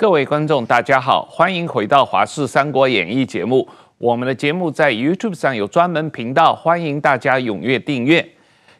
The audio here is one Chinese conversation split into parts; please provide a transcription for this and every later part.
各位观众，大家好，欢迎回到《华视三国演义》节目。我们的节目在 YouTube 上有专门频道，欢迎大家踊跃订阅。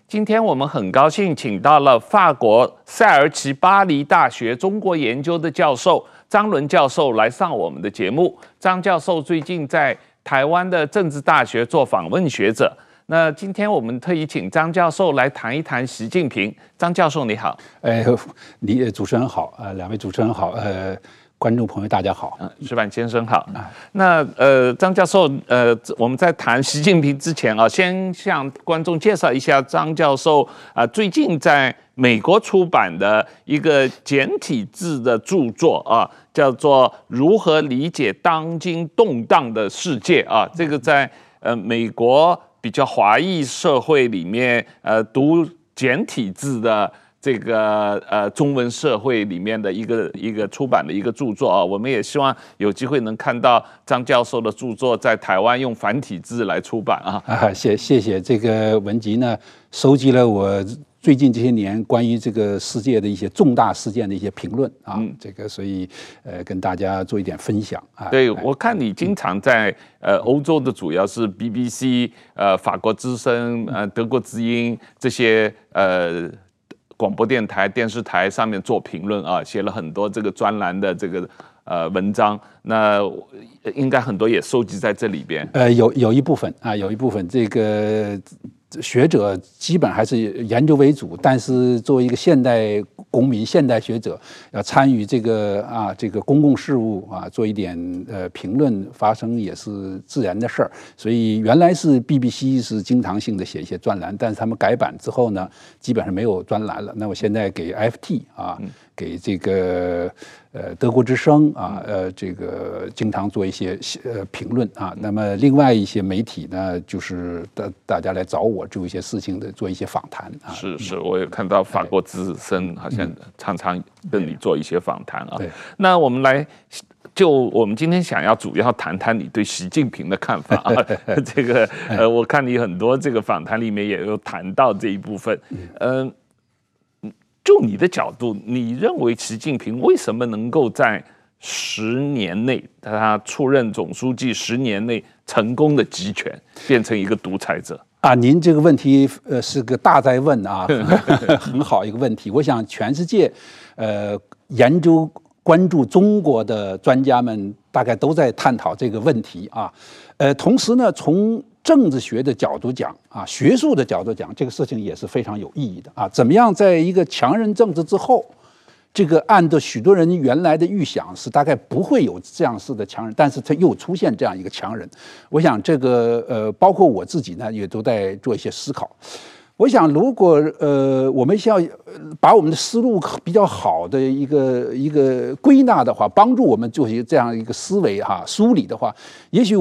今天我们很高兴请到了法国塞尔齐巴黎大学中国研究的教授张伦教授来上我们的节目。张教授最近在台湾的政治大学做访问学者。那今天我们特意请张教授来谈一谈习近平。张教授你好，哎，你主持人好，呃，两位主持人好，呃，观众朋友大家好，嗯，石板先生好。那呃，张教授，呃，我们在谈习近平之前啊，先向观众介绍一下张教授啊，最近在美国出版的一个简体字的著作啊，叫做《如何理解当今动荡的世界》啊，这个在呃美国。比较华裔社会里面，呃，读简体字的这个呃中文社会里面的一个一个出版的一个著作啊，我们也希望有机会能看到张教授的著作在台湾用繁体字来出版啊。啊，谢谢谢这个文集呢，收集了我。最近这些年，关于这个世界的一些重大事件的一些评论啊，嗯、这个所以呃跟大家做一点分享啊。对，我看你经常在呃欧洲的主要是 BBC 呃法国之声呃德国之音这些呃广播电台电视台上面做评论啊，写了很多这个专栏的这个呃文章，那应该很多也收集在这里边。呃，有有一部分啊，有一部分这个。学者基本还是研究为主，但是作为一个现代公民、现代学者，要参与这个啊这个公共事务啊，做一点呃评论发声也是自然的事儿。所以原来是 BBC 是经常性的写一些专栏，但是他们改版之后呢，基本上没有专栏了。那我现在给 FT 啊。嗯给这个呃德国之声啊，呃这个经常做一些呃评论啊。那么另外一些媒体呢，就是大大家来找我做一些事情的，做一些访谈啊。是是，我也看到法国之声好像常常跟你做一些访谈啊。对。那我们来就我们今天想要主要谈谈你对习近平的看法啊。这个呃，我看你很多这个访谈里面也有谈到这一部分，嗯。就你的角度，你认为习近平为什么能够在十年内，他出任总书记十年内成功的集权，变成一个独裁者啊？您这个问题呃是个大在问啊，很好一个问题。我想全世界呃研究关注中国的专家们大概都在探讨这个问题啊。呃，同时呢，从政治学的角度讲啊，学术的角度讲，这个事情也是非常有意义的啊。怎么样，在一个强人政治之后，这个按照许多人原来的预想是大概不会有这样式的强人，但是他又出现这样一个强人。我想这个呃，包括我自己呢，也都在做一些思考。我想，如果呃，我们需要把我们的思路比较好的一个一个归纳的话，帮助我们做一些这样一个思维哈梳理的话，也许。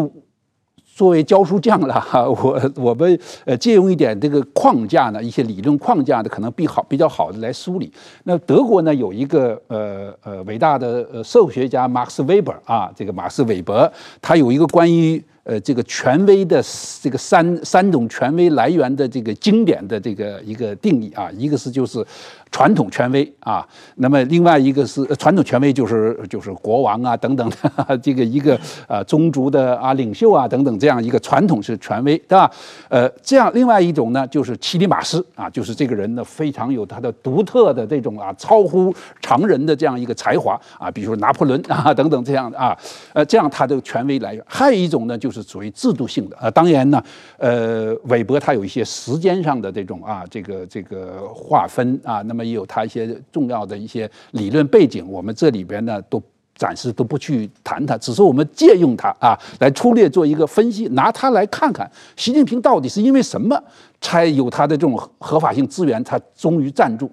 作为教书匠了哈，我我们呃借用一点这个框架呢，一些理论框架的可能比好比较好的来梳理。那德国呢有一个呃呃伟大的呃社会学家马克思韦伯啊，这个马克思韦伯他有一个关于。呃，这个权威的这个三三种权威来源的这个经典的这个一个定义啊，一个是就是传统权威啊，那么另外一个是传统权威就是就是国王啊等等的 这个一个呃宗族的啊领袖啊等等这样一个传统是权威，对吧？呃，这样另外一种呢就是契里马斯啊，就是这个人呢非常有他的独特的这种啊超乎常人的这样一个才华啊，比如说拿破仑 啊等等这样的啊，呃，这样他的权威来源。还有一种呢就。是属于制度性的啊，当然呢，呃，韦伯他有一些时间上的这种啊，这个这个划分啊，那么也有他一些重要的一些理论背景，我们这里边呢都暂时都不去谈它，只是我们借用它啊，来粗略做一个分析，拿它来看看习近平到底是因为什么才有他的这种合法性资源，他终于站住。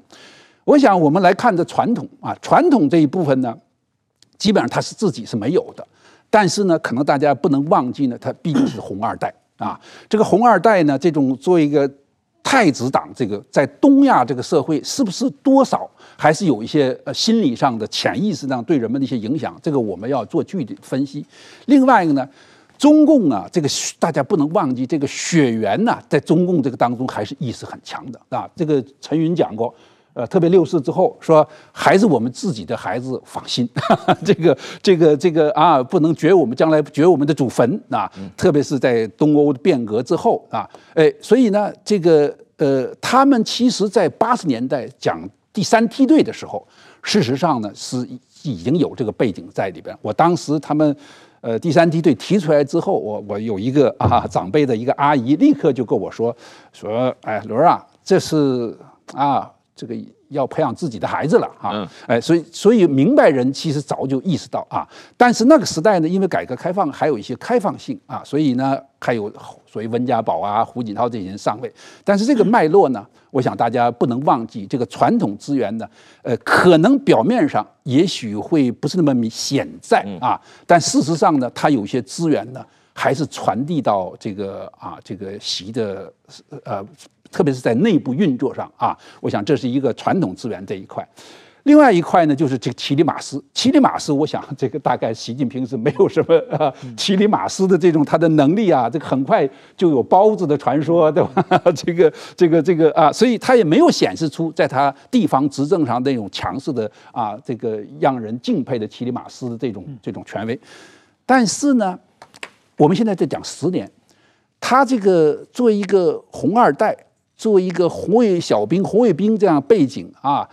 我想我们来看这传统啊，传统这一部分呢，基本上他是自己是没有的。但是呢，可能大家不能忘记呢，他毕竟是红二代啊。这个红二代呢，这种作为一个太子党，这个在东亚这个社会，是不是多少还是有一些呃心理上的潜意识上对人们的一些影响？这个我们要做具体分析。另外一个呢，中共啊，这个大家不能忘记，这个血缘呐，在中共这个当中还是意识很强的啊。这个陈云讲过。呃，特别六四之后，说还是我们自己的孩子放心，哈 哈这个这个这个啊，不能掘我们将来掘我们的祖坟啊，特别是在东欧的变革之后啊，哎，所以呢，这个呃，他们其实在八十年代讲第三梯队的时候，事实上呢是已经有这个背景在里边。我当时他们呃第三梯队提出来之后，我我有一个啊长辈的一个阿姨立刻就跟我说说，哎，伦儿啊，这是啊。这个要培养自己的孩子了啊，哎，所以所以明白人其实早就意识到啊，但是那个时代呢，因为改革开放还有一些开放性啊，所以呢还有所谓温家宝啊、胡锦涛这些人上位，但是这个脉络呢，我想大家不能忘记，这个传统资源呢，呃，可能表面上也许会不是那么明显在啊，但事实上呢，它有些资源呢，还是传递到这个啊这个习的呃。特别是在内部运作上啊，我想这是一个传统资源这一块。另外一块呢，就是这个奇里马斯。奇里马斯，我想这个大概习近平是没有什么 啊，奇里马斯的这种他的能力啊，这个很快就有包子的传说，对吧？这个这个这个啊，所以他也没有显示出在他地方执政上那种强势的啊，这个让人敬佩的奇里马斯的这种这种权威。但是呢，我们现在在讲十年，他这个作为一个红二代。作为一个红卫小兵、红卫兵这样背景啊，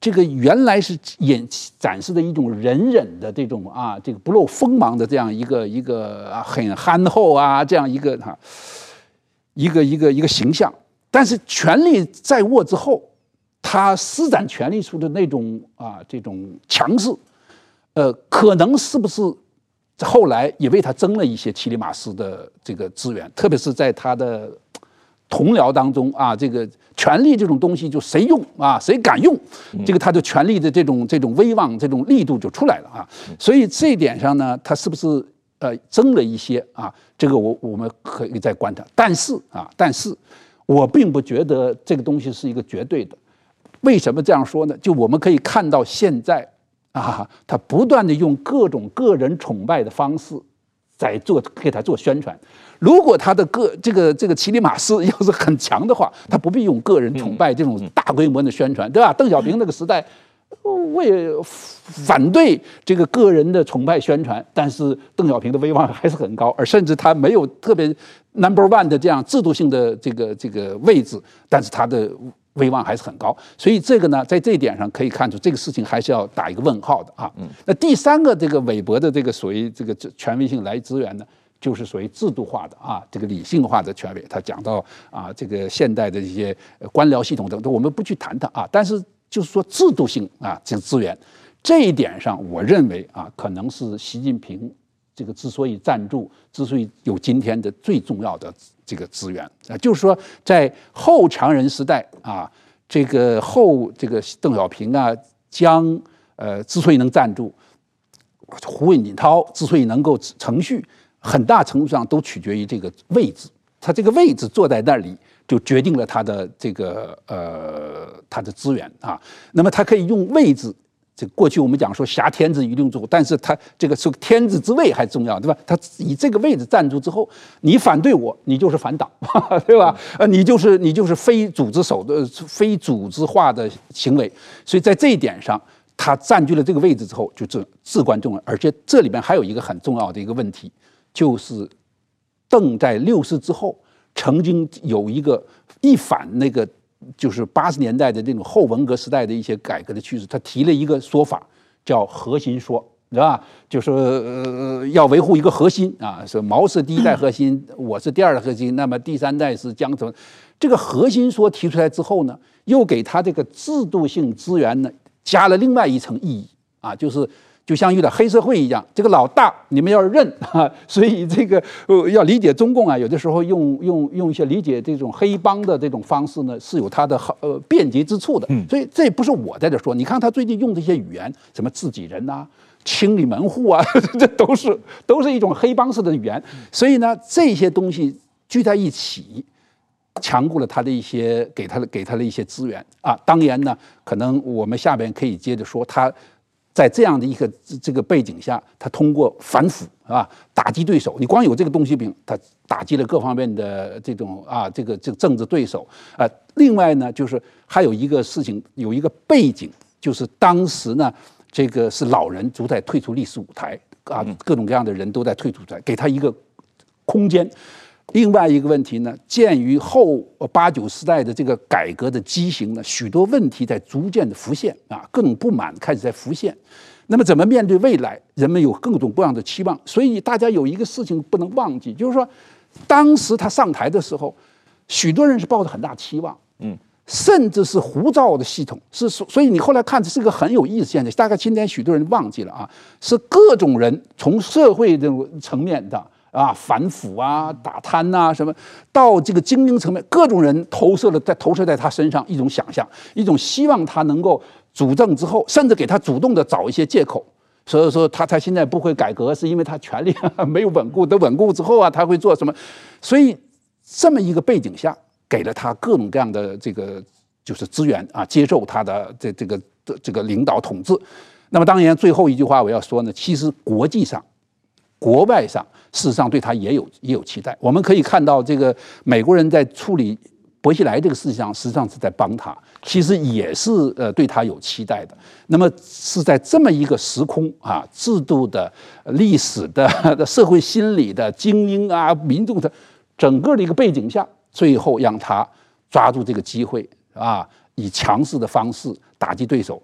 这个原来是演展示的一种忍忍的这种啊，这个不露锋芒的这样一个一个啊很憨厚啊这样一个哈，一个一个一个形象。但是权力在握之后，他施展权力出的那种啊这种强势，呃，可能是不是后来也为他争了一些奇里马斯的这个资源，特别是在他的。同僚当中啊，这个权力这种东西，就谁用啊，谁敢用，这个他的权力的这种这种威望、这种力度就出来了啊。所以这一点上呢，他是不是呃增了一些啊？这个我我们可以再观察。但是啊，但是我并不觉得这个东西是一个绝对的。为什么这样说呢？就我们可以看到现在啊，他不断的用各种个人崇拜的方式在做给他做宣传。如果他的个这个这个奇里马斯 要是很强的话，他不必用个人崇拜这种大规模的宣传，对吧？邓小平那个时代，我也反对这个个人的崇拜宣传，但是邓小平的威望还是很高，而甚至他没有特别 number one 的这样制度性的这个这个位置，但是他的威望还是很高。所以这个呢，在这一点上可以看出，这个事情还是要打一个问号的啊。那第三个这个韦伯的这个所谓这个权威性来资源呢？就是属于制度化的啊，这个理性化的权威。他讲到啊，这个现代的一些官僚系统等等，我们不去谈它啊。但是就是说制度性啊，这个资源这一点上，我认为啊，可能是习近平这个之所以站住，之所以有今天的最重要的这个资源啊，就是说在后强人时代啊，这个后这个邓小平啊，江呃之所以能站住，胡锦涛之所以能够承续。很大程度上都取决于这个位置，他这个位置坐在那里，就决定了他的这个呃他的资源啊。那么他可以用位置，这过去我们讲说挟天子以令诸侯，但是他这个是天子之位还重要，对吧？他以这个位置站住之后，你反对我，你就是反党，对吧？呃，你就是你就是非组织手的非组织化的行为。所以在这一点上，他占据了这个位置之后，就至至关重要。而且这里边还有一个很重要的一个问题。就是邓在六四之后，曾经有一个一反那个，就是八十年代的这种后文革时代的一些改革的趋势，他提了一个说法，叫核心说，是吧？就是呃要维护一个核心啊，说毛是第一代核心，我是第二代核心，那么第三代是江泽。这个核心说提出来之后呢，又给他这个制度性资源呢加了另外一层意义啊，就是。就像遇到黑社会一样，这个老大你们要认 啊，所以这个呃要理解中共啊，有的时候用用用一些理解这种黑帮的这种方式呢，是有它的好呃便捷之处的。所以这不是我在这说，你看他最近用这些语言，什么自己人呐、啊、清理门户啊，这都是都是一种黑帮式的语言。所以呢，这些东西聚在一起，强固了他的一些给他的给他的一些资源啊。当然呢，可能我们下边可以接着说他。在这样的一个这个背景下，他通过反腐啊打击对手。你光有这个东西饼，他打击了各方面的这种啊这个这个政治对手啊。另外呢，就是还有一个事情，有一个背景，就是当时呢，这个是老人都在退出历史舞台啊，各种各样的人都在退出舞台，给他一个空间。另外一个问题呢，鉴于后八九时代的这个改革的畸形呢，许多问题在逐渐的浮现啊，各种不满开始在浮现。那么怎么面对未来？人们有各种各样的期望。所以大家有一个事情不能忘记，就是说，当时他上台的时候，许多人是抱着很大期望，嗯，甚至是胡造的系统。是所所以你后来看，这是个很有意思现象。大概今天许多人忘记了啊，是各种人从社会这种层面的。啊，反腐啊，打贪呐、什么，到这个精英层面，各种人投射了，在投射在他身上一种想象，一种希望他能够主政之后，甚至给他主动的找一些借口。所以说他他现在不会改革，是因为他权力 没有稳固，等稳固之后啊，他会做什么？所以这么一个背景下，给了他各种各样的这个就是资源啊，接受他的这这个这这个领导统治。那么当然，最后一句话我要说呢，其实国际上。国外上，事实上对他也有也有期待。我们可以看到，这个美国人在处理薄熙来这个事情上，实际上是在帮他，其实也是呃对他有期待的。那么是在这么一个时空啊，制度的、历史的、社会心理的、精英啊、民众的整个的一个背景下，最后让他抓住这个机会啊，以强势的方式打击对手，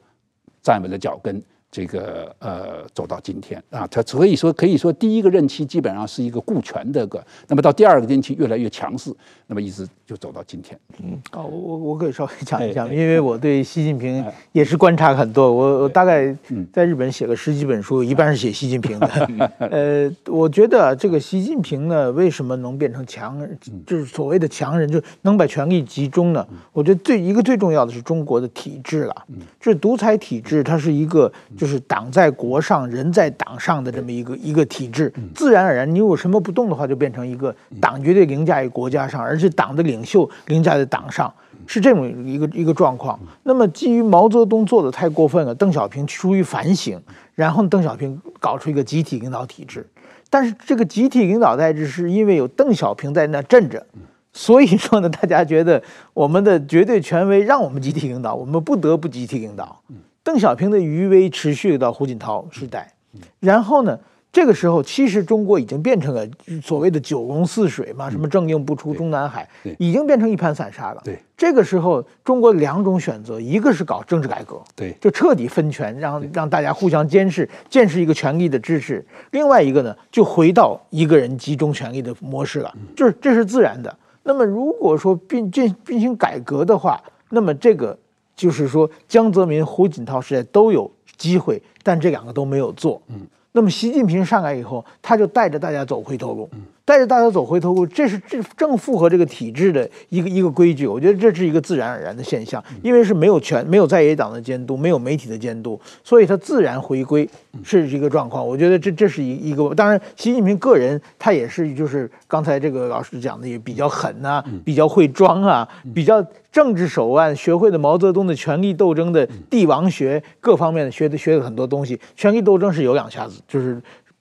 站稳了脚跟。这个呃，走到今天。啊，他所以说可以说第一个任期基本上是一个顾全的个，那么到第二个任期越来越强势，那么一直就走到今天。嗯，哦，我我可以稍微讲一讲，因为我对习近平也是观察很多，我我大概在日本写个十几本书，一半是写习近平的。呃，我觉得这个习近平呢，为什么能变成强人，就是所谓的强人，就能把权力集中呢？我觉得最一个最重要的是中国的体制了，就是独裁体制，它是一个。就是党在国上，人在党上的这么一个一个体制，自然而然，你有什么不动的话，就变成一个党绝对凌驾于国家上，而且党的领袖凌驾在党上，是这种一个一个状况。那么，基于毛泽东做的太过分了，邓小平出于反省，然后邓小平搞出一个集体领导体制，但是这个集体领导体制是因为有邓小平在那镇着，所以说呢，大家觉得我们的绝对权威让我们集体领导，我们不得不集体领导。邓小平的余威持续到胡锦涛时代，然后呢，这个时候其实中国已经变成了所谓的九龙四水嘛，什么正应不出中南海，已经变成一盘散沙了。对，这个时候中国两种选择，一个是搞政治改革，对，就彻底分权，让让大家互相监视，见识一个权力的支持；另外一个呢，就回到一个人集中权力的模式了，就是这是自然的。那么如果说并进进行改革的话，那么这个。就是说，江泽民、胡锦涛时代都有机会，但这两个都没有做。嗯，那么习近平上来以后，他就带着大家走回头路。嗯。带着大家走回头路，这是这正符合这个体制的一个一个规矩。我觉得这是一个自然而然的现象，因为是没有权、没有在野党的监督，没有媒体的监督，所以他自然回归是一个状况。我觉得这这是一一个。当然，习近平个人他也是，就是刚才这个老师讲的也比较狠呐、啊，比较会装啊，比较政治手腕，学会了毛泽东的权力斗争的帝王学各方面的学的学的很多东西。权力斗争是有两下子，就是。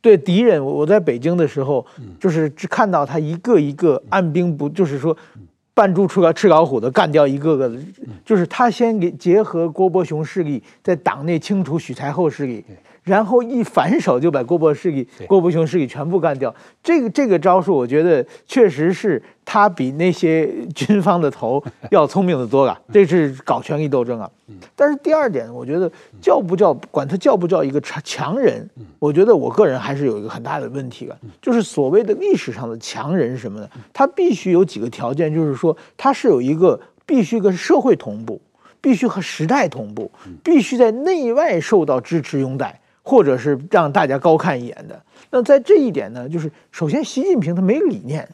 对敌人，我我在北京的时候，就是只看到他一个一个按兵不，就是说扮猪吃老吃老虎的干掉一个个的，就是他先给结合郭伯雄势力，在党内清除许才厚势力。然后一反手就把郭伯势力、郭伯雄势力全部干掉。这个这个招数，我觉得确实是他比那些军方的头 要聪明的多了。这是搞权力斗争啊。但是第二点，我觉得叫不叫管他叫不叫一个强强人，我觉得我个人还是有一个很大的问题啊。就是所谓的历史上的强人是什么呢？他必须有几个条件，就是说他是有一个必须跟社会同步，必须和时代同步，必须在内外受到支持拥戴。或者是让大家高看一眼的，那在这一点呢，就是首先习近平他没理念，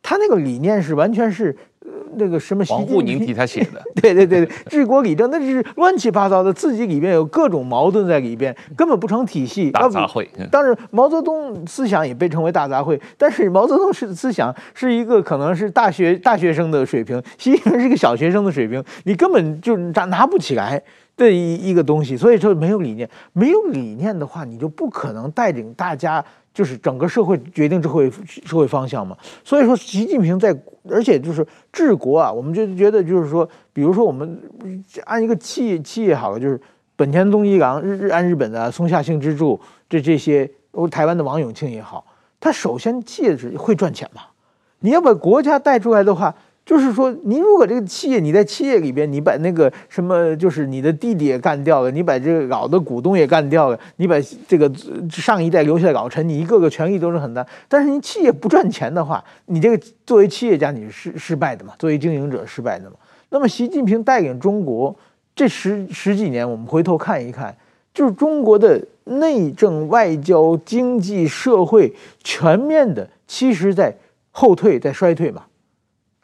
他那个理念是完全是，呃，那个什么王沪宁替他写的，对对对对，治国理政那是乱七八糟的，自己里边有各种矛盾在里边，根本不成体系。大杂烩。当然，毛泽东思想也被称为大杂烩，但是毛泽东是思想是一个可能是大学大学生的水平，习近平是个小学生的水平，你根本就拿拿不起来的一一个东西。所以说没有理念，没有理念的话，你就不可能带领大家。就是整个社会决定社会社会方向嘛，所以说习近平在，而且就是治国啊，我们就觉得就是说，比如说我们按一个企业企业好了，就是本田宗一郎日日安日本的松下幸之助这这些，台湾的王永庆也好，他首先企业是会赚钱嘛，你要把国家带出来的话。就是说，你如果这个企业，你在企业里边，你把那个什么，就是你的弟弟也干掉了，你把这个老的股东也干掉了，你把这个上一代留下的老臣，你一个个权力都是很大。但是你企业不赚钱的话，你这个作为企业家你是失失败的嘛，作为经营者失败的嘛。那么习近平带领中国这十十几年，我们回头看一看，就是中国的内政、外交、经济、社会全面的，其实在后退，在衰退嘛。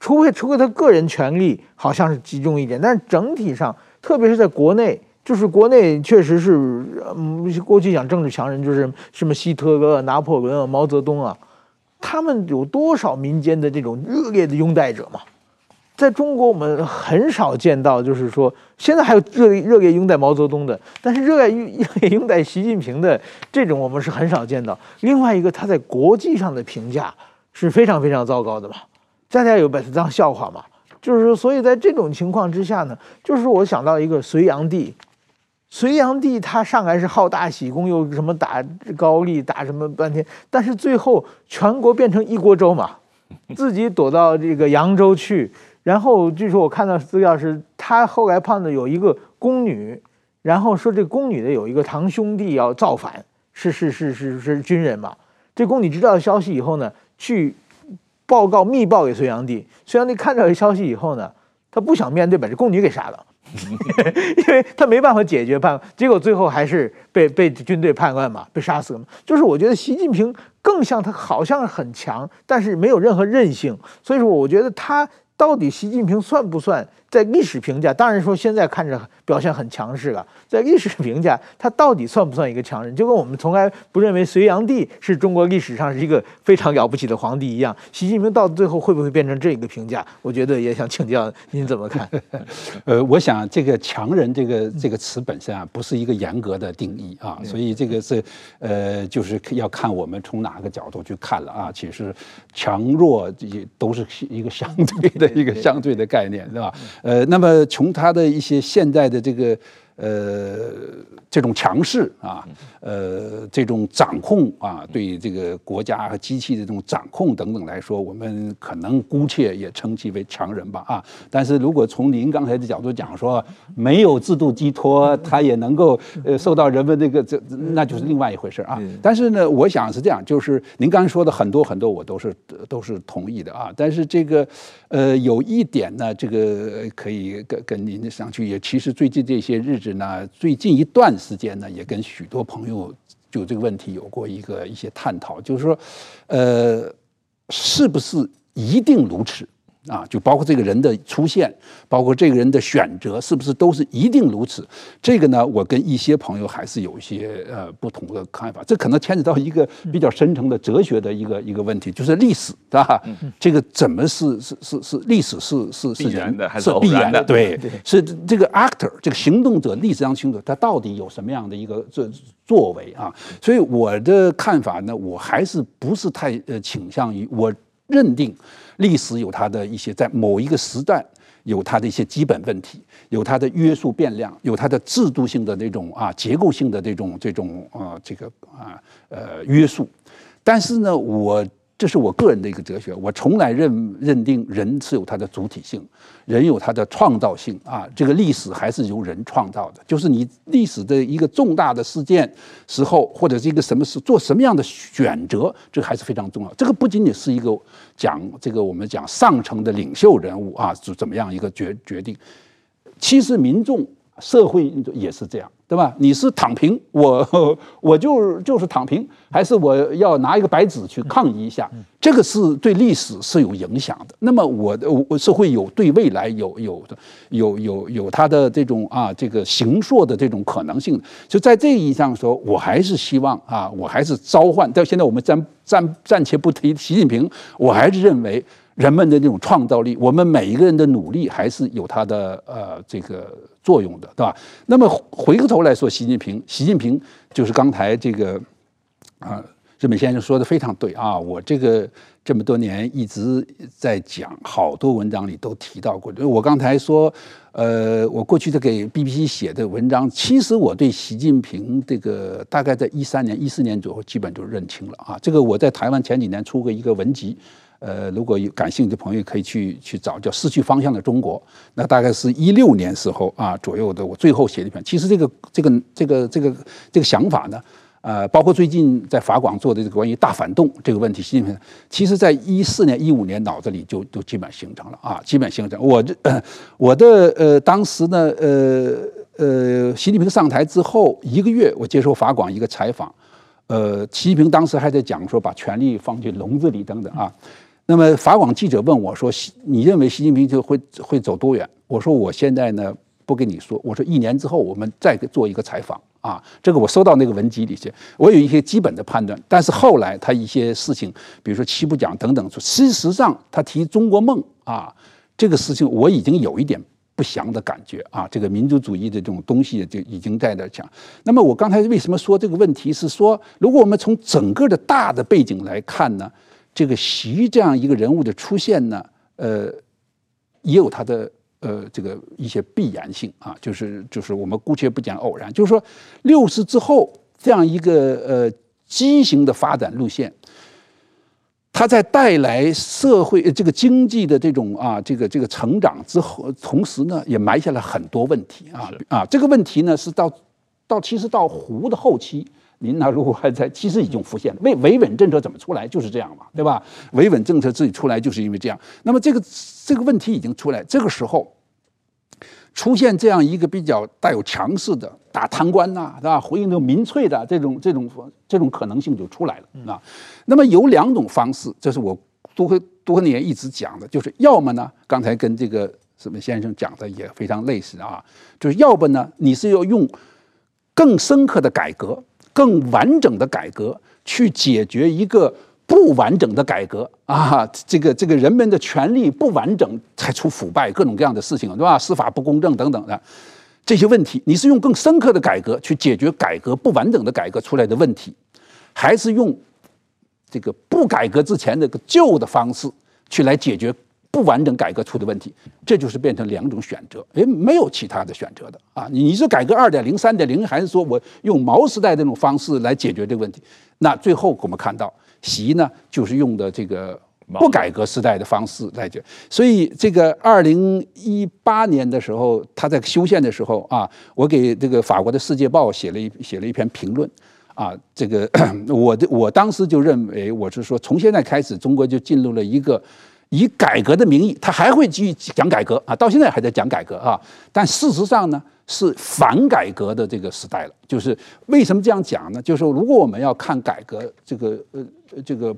除非除非他个人权力好像是集中一点，但是整体上，特别是在国内，就是国内确实是，嗯，过去讲政治强人就是什么希特勒、拿破仑啊、毛泽东啊，他们有多少民间的这种热烈的拥戴者嘛？在中国，我们很少见到，就是说现在还有热热烈拥戴毛泽东的，但是热烈热烈拥戴习近平的这种，我们是很少见到。另外一个，他在国际上的评价是非常非常糟糕的嘛。大家有本事当笑话嘛？就是说，所以在这种情况之下呢，就是我想到一个隋炀帝，隋炀帝他上来是好大喜功，又什么打高丽，打什么半天，但是最后全国变成一锅粥嘛，自己躲到这个扬州去，然后据说我看到资料是，他后来碰到有一个宫女，然后说这宫女的有一个堂兄弟要造反，是是是是是军人嘛，这宫女知道消息以后呢，去。报告密报给隋炀帝，隋炀帝看到这消息以后呢，他不想面对，把这宫女给杀了，因为他没办法解决判，结果最后还是被被军队判官嘛，被杀死了。就是我觉得习近平更像他，好像很强，但是没有任何韧性，所以说我觉得他到底习近平算不算？在历史评价，当然说现在看着表现很强势了。在历史评价，他到底算不算一个强人？就跟我们从来不认为隋炀帝是中国历史上是一个非常了不起的皇帝一样，习近平到最后会不会变成这个评价？我觉得也想请教您怎么看？呃，我想这个强人这个这个词本身啊，不是一个严格的定义啊，所以这个是呃，就是要看我们从哪个角度去看了啊。其实强弱也都是一个相对的一个相对的概念，对吧？呃，那么从他的一些现代的这个。呃，这种强势啊，呃，这种掌控啊，对这个国家和机器的这种掌控等等来说，我们可能姑且也称其为强人吧啊。但是如果从您刚才的角度讲说，没有制度寄托，他也能够呃受到人们那个这，那就是另外一回事啊。但是呢，我想是这样，就是您刚才说的很多很多，我都是都是同意的啊。但是这个呃，有一点呢，这个可以跟跟您上去也，其实最近这些日。那，最近一段时间呢，也跟许多朋友就这个问题有过一个一些探讨，就是说，呃，是不是一定如此？啊，就包括这个人的出现，包括这个人的选择，是不是都是一定如此？这个呢，我跟一些朋友还是有一些呃不同的看法。这可能牵扯到一个比较深层的哲学的一个一个问题，就是历史，对吧？这个怎么是是是是历史是是是必然的还是偶然的？对，是这个 actor 这个行动者，历史上行动者，他到底有什么样的一个这作为啊？所以我的看法呢，我还是不是太呃倾向于我认定。历史有它的一些，在某一个时段有它的一些基本问题，有它的约束变量，有它的制度性的那种啊结构性的这种这种啊这个啊呃约束，但是呢，我。这是我个人的一个哲学，我从来认认定人是有他的主体性，人有他的创造性啊。这个历史还是由人创造的，就是你历史的一个重大的事件时候，或者是一个什么事，做什么样的选择，这个还是非常重要。这个不仅仅是一个讲这个我们讲上层的领袖人物啊，是怎么样一个决决定，其实民众社会也是这样，对吧？你是躺平，我我就就是躺平，还是我要拿一个白纸去抗议一下？这个是对历史是有影响的。那么我的我是会有对未来有有的有有有它的这种啊这个形塑的这种可能性。就在这个意义上说，我还是希望啊，我还是召唤。到现在我们暂暂暂且不提习近平，我还是认为。人们的这种创造力，我们每一个人的努力还是有它的呃这个作用的，对吧？那么回过头来说，习近平，习近平就是刚才这个啊，日本先生说的非常对啊。我这个这么多年一直在讲，好多文章里都提到过。我刚才说，呃，我过去的给 BBC 写的文章，其实我对习近平这个大概在一三年、一四年左右，基本就认清了啊。这个我在台湾前几年出过一个文集。呃，如果有感兴趣的朋友，可以去去找叫《失去方向的中国》，那大概是一六年时候啊左右的，我最后写的一篇。其实这个这个这个这个这个想法呢，呃，包括最近在法广做的这个关于大反动这个问题，习近平其实在一四年、一五年脑子里就就基本形成了啊，基本形成。我这我的呃当时呢，呃呃，习近平上台之后一个月，我接受法广一个采访，呃，习近平当时还在讲说把权力放进笼子里等等啊。那么法广记者问我说：“你认为习近平就会会走多远？”我说：“我现在呢不跟你说，我说一年之后我们再做一个采访啊。这个我收到那个文集里去，我有一些基本的判断。但是后来他一些事情，比如说七不讲等等，事实上他提中国梦啊，这个事情我已经有一点不祥的感觉啊。这个民族主义的这种东西就已经在那讲。那么我刚才为什么说这个问题是说，如果我们从整个的大的背景来看呢？”这个习这样一个人物的出现呢，呃，也有他的呃这个一些必然性啊，就是就是我们姑且不讲偶然，就是说六四之后这样一个呃畸形的发展路线，它在带来社会这个经济的这种啊这个这个成长之后，同时呢也埋下了很多问题啊啊这个问题呢是到到其实到胡的后期。您那如果还在，其实已经浮现了。为维稳政策怎么出来，就是这样嘛，对吧？维稳政策自己出来，就是因为这样。那么这个这个问题已经出来，这个时候出现这样一个比较带有强势的打贪官呐，是吧？回应这种民粹的这种这种这种可能性就出来了啊。那么有两种方式，这是我多多年一直讲的，就是要么呢，刚才跟这个什么先生讲的也非常类似啊，就是要不呢，你是要用更深刻的改革。更完整的改革，去解决一个不完整的改革啊！这个这个人们的权利不完整，才出腐败各种各样的事情，对吧？司法不公正等等的这些问题，你是用更深刻的改革去解决改革不完整的改革出来的问题，还是用这个不改革之前那个旧的方式去来解决？不完整改革出的问题，这就是变成两种选择，诶，没有其他的选择的啊！你你是改革二点零、三点零，还是说我用毛时代这种方式来解决这个问题？那最后我们看到，习呢就是用的这个不改革时代的方式来解决。所以这个二零一八年的时候，他在修宪的时候啊，我给这个法国的《世界报》写了一写了一篇评论啊，这个 我的我当时就认为，我是说从现在开始，中国就进入了一个。以改革的名义，他还会继续讲改革啊，到现在还在讲改革啊。但事实上呢，是反改革的这个时代了。就是为什么这样讲呢？就是说，如果我们要看改革这个呃这个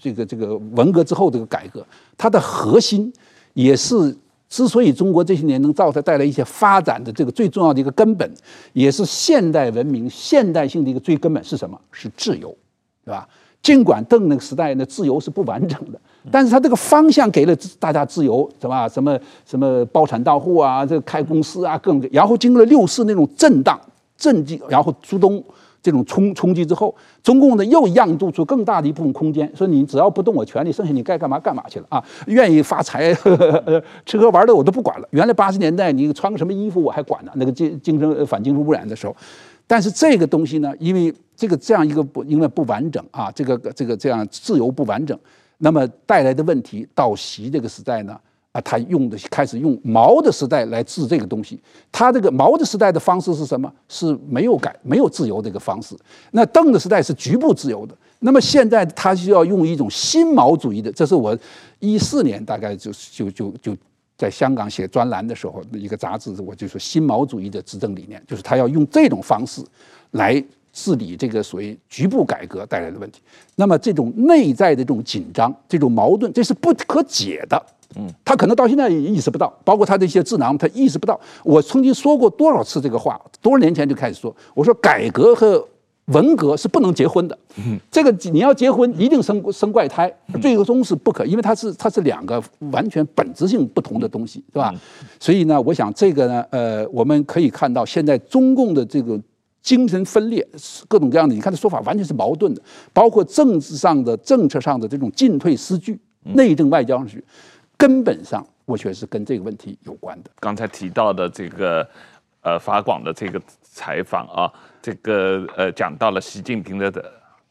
这个这个文革之后这个改革，它的核心也是之所以中国这些年能造它带来一些发展的这个最重要的一个根本，也是现代文明现代性的一个最根本是什么？是自由，对吧？尽管邓那个时代呢自由是不完整的。但是他这个方向给了大家自由，是吧？什么什么包产到户啊，这开公司啊，各种。然后经过了六四那种震荡、震击，然后苏东这种冲冲击之后，中共呢又让渡出更大的一部分空间，说你只要不动我权力，剩下你该干嘛干嘛去了啊！愿意发财、呵 呵吃喝玩乐我都不管了。原来八十年代你穿个什么衣服我还管呢？那个精精神反精神污染的时候，但是这个东西呢，因为这个这样一个不因为不完整啊，这个这个这样自由不完整。那么带来的问题，到习这个时代呢，啊，他用的开始用毛的时代来治这个东西。他这个毛的时代的方式是什么？是没有改、没有自由这个方式。那邓的时代是局部自由的。那么现在他需要用一种新毛主义的，这是我一四年大概就就就就在香港写专栏的时候，一个杂志我就说新毛主义的执政理念，就是他要用这种方式来治理这个所谓局部改革带来的问题。那么这种内在的这种紧张、这种矛盾，这是不可解的。嗯，他可能到现在也意识不到，包括他的一些智囊，他意识不到。我曾经说过多少次这个话，多少年前就开始说，我说改革和文革是不能结婚的。嗯，这个你要结婚，一定生生怪胎，最终是不可，因为它是它是两个完全本质性不同的东西，是吧？所以呢，我想这个呢，呃，我们可以看到现在中共的这个精神分裂，各种各样的，你看这说法完全是矛盾的，包括政治上的、政策上的这种进退失据、内政外交上去。根本上，我觉得是跟这个问题有关的。刚才提到的这个，呃，法广的这个采访啊，这个呃，讲到了习近平的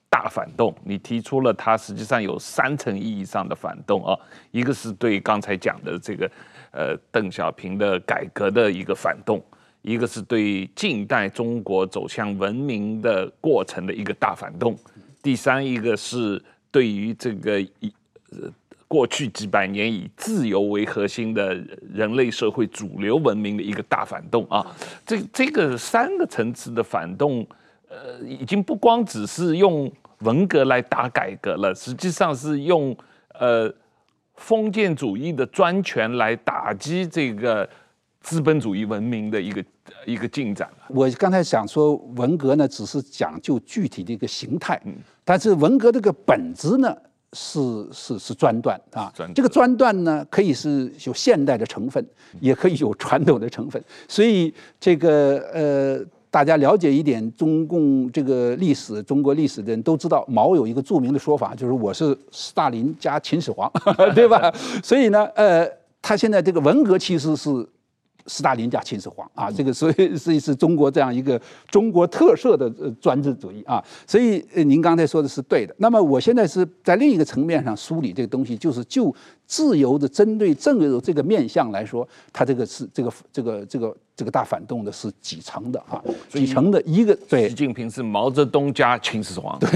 大反动，你提出了他实际上有三层意义上的反动啊，一个是对刚才讲的这个，呃，邓小平的改革的一个反动，一个是对近代中国走向文明的过程的一个大反动，第三一个是对于这个一呃。过去几百年以自由为核心的人类社会主流文明的一个大反动啊，这这个三个层次的反动，呃，已经不光只是用文革来打改革了，实际上是用呃封建主义的专权来打击这个资本主义文明的一个一个进展。我刚才想说，文革呢只是讲究具体的一个形态，嗯但是文革这个本质呢？是是是专断啊，这个专断呢，可以是有现代的成分，也可以有传统的成分。所以这个呃，大家了解一点中共这个历史、中国历史的人都知道，毛有一个著名的说法，就是我是斯大林加秦始皇，对吧？所以呢，呃，他现在这个文革其实是。斯大林加秦始皇啊，这个所以是是中国这样一个中国特色的专制主义啊，所以您刚才说的是对的。那么我现在是在另一个层面上梳理这个东西，就是就自由的针对自由这个面向来说，它这个是这个这个这个。这个大反动的是几层的啊？几层的一个对。习近平是毛泽东加秦始皇。对，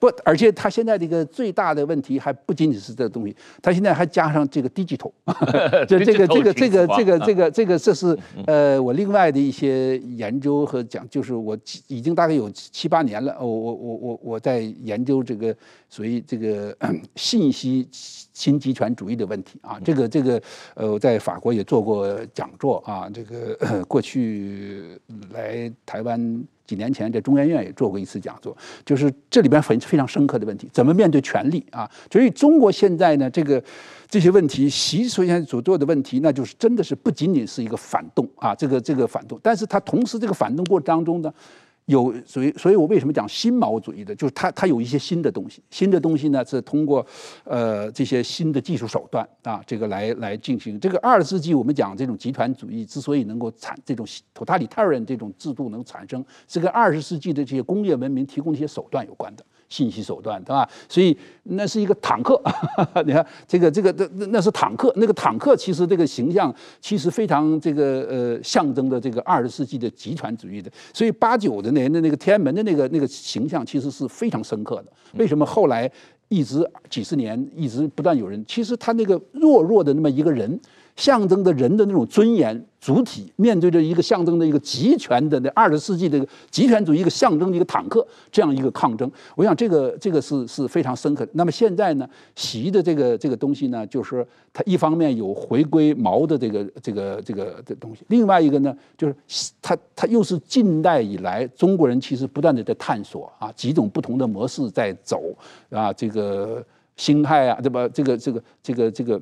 不，而且他现在这个最大的问题还不仅仅是这个东西，他现在还加上这个 digital，就这个这个这个这个这个这个这是呃我另外的一些研究和讲，就是我已经大概有七八年了，我我我我我在研究这个属于这个信息新极权主义的问题啊，这个这个呃我在法国也做过讲座啊，这个。过去来台湾几年前，在中研院也做过一次讲座，就是这里边很非常深刻的问题，怎么面对权力啊？所以中国现在呢，这个这些问题，习首先所做的问题，那就是真的是不仅仅是一个反动啊，这个这个反动，但是他同时这个反动过程当中呢。有，所以，所以我为什么讲新毛主义的，就是它，它有一些新的东西。新的东西呢，是通过，呃，这些新的技术手段啊，这个来来进行。这个二十世纪我们讲这种集团主义之所以能够产这种 totalitarian 这种制度能产生，是跟二十世纪的这些工业文明提供的一些手段有关的。信息手段，对吧？所以那是一个坦克，你看这个这个这那是坦克，那个坦克其实这个形象其实非常这个呃象征着这个二十世纪的集团主义的。所以八九的年的那个天安门的那个那个形象其实是非常深刻的。为什么后来一直几十年一直不断有人？其实他那个弱弱的那么一个人。象征着人的那种尊严，主体面对着一个象征的一个集权的那二十世纪的一个集权主义一个象征的一个坦克，这样一个抗争，我想这个这个是是非常深刻的。那么现在呢，习的这个这个东西呢，就是它一方面有回归毛的这个这个这个的东西，另外一个呢，就是它它又是近代以来中国人其实不断的在探索啊，几种不同的模式在走啊，这个辛亥啊，对吧？这个这个这个这个。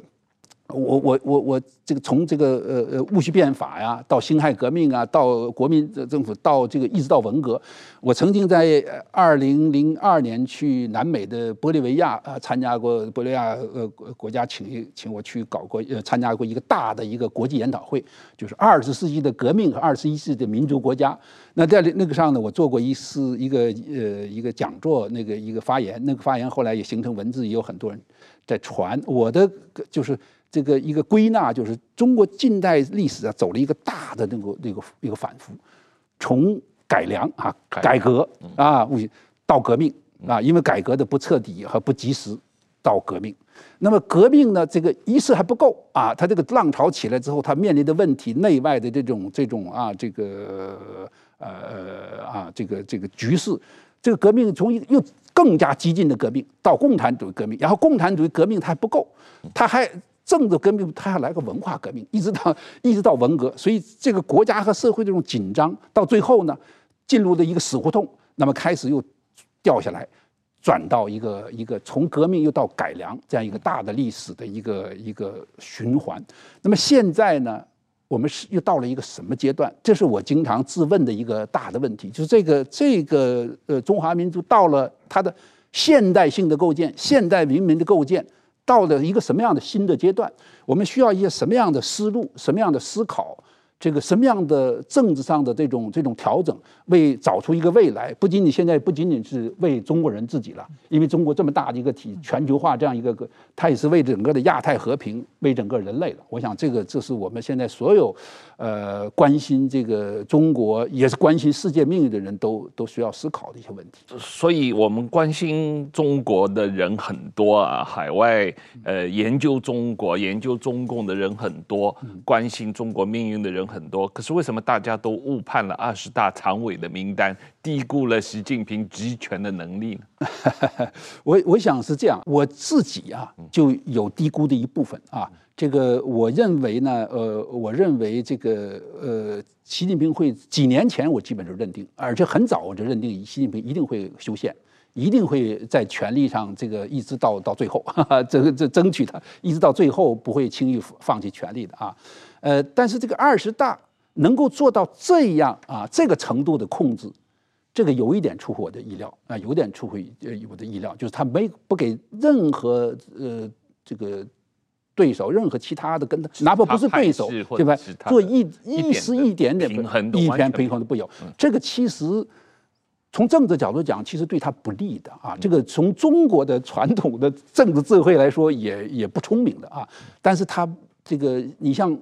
我我我我这个从这个呃呃戊戌变法呀，到辛亥革命啊，到国民政府，到这个一直到文革，我曾经在二零零二年去南美的玻利维亚啊参加过玻利维亚呃国家请请我去搞过呃参加过一个大的一个国际研讨会，就是二十世纪的革命和二十一世纪的民族国家。那在那个上呢，我做过一次一个呃一个讲座，那个一个发言，那个发言后来也形成文字，也有很多人在传。我的就是。这个一个归纳就是中国近代历史啊，走了一个大的那个那个一个反复，从改良啊改革啊，到革命啊，因为改革的不彻底和不及时到革命。那么革命呢，这个一次还不够啊，他这个浪潮起来之后，他面临的问题，内外的这种这种啊，这个呃啊，这个这个局势，这个革命从一又更加激进的革命到共产主义革命，然后共产主义革命它还不够，他还。政治革命，它要来个文化革命，一直到 一直到文革，所以这个国家和社会这种紧张，到最后呢，进入了一个死胡同，那么开始又掉下来，转到一个一个从革命又到改良这样一个大的历史的一个一个循环。那么现在呢，我们是又到了一个什么阶段？这是我经常自问的一个大的问题，就是这个这个呃中华民族到了它的现代性的构建，现代文明的构建。到了一个什么样的新的阶段？我们需要一些什么样的思路、什么样的思考？这个什么样的政治上的这种这种调整，为找出一个未来，不仅仅现在不仅仅是为中国人自己了，因为中国这么大的一个体全球化这样一个个，它也是为整个的亚太和平，为整个人类了。我想这个这是我们现在所有，呃，关心这个中国也是关心世界命运的人都都需要思考的一些问题。所以我们关心中国的人很多啊，海外呃研究中国、研究中共的人很多，关心中国命运的人。很多，可是为什么大家都误判了二十大常委的名单，低估了习近平集权的能力呢？我我想是这样，我自己啊就有低估的一部分啊。这个我认为呢，呃，我认为这个呃，习近平会几年前我基本就认定，而且很早我就认定习近平一定会修宪，一定会在权力上这个一直到到最后，哈哈这个这争取他一直到最后不会轻易放弃权力的啊。呃，但是这个二十大能够做到这样啊，这个程度的控制，这个有一点出乎我的意料啊，有点出乎呃我的意料，就是他没不给任何呃这个对手，任何其他的跟他，哪怕不是对手，对吧？做一一丝一点点平衡，一点平衡都不有。这个其实从政治角度讲，其实对他不利的啊。这个从中国的传统的政治智慧来说，也也不聪明的啊。但是他这个，你像。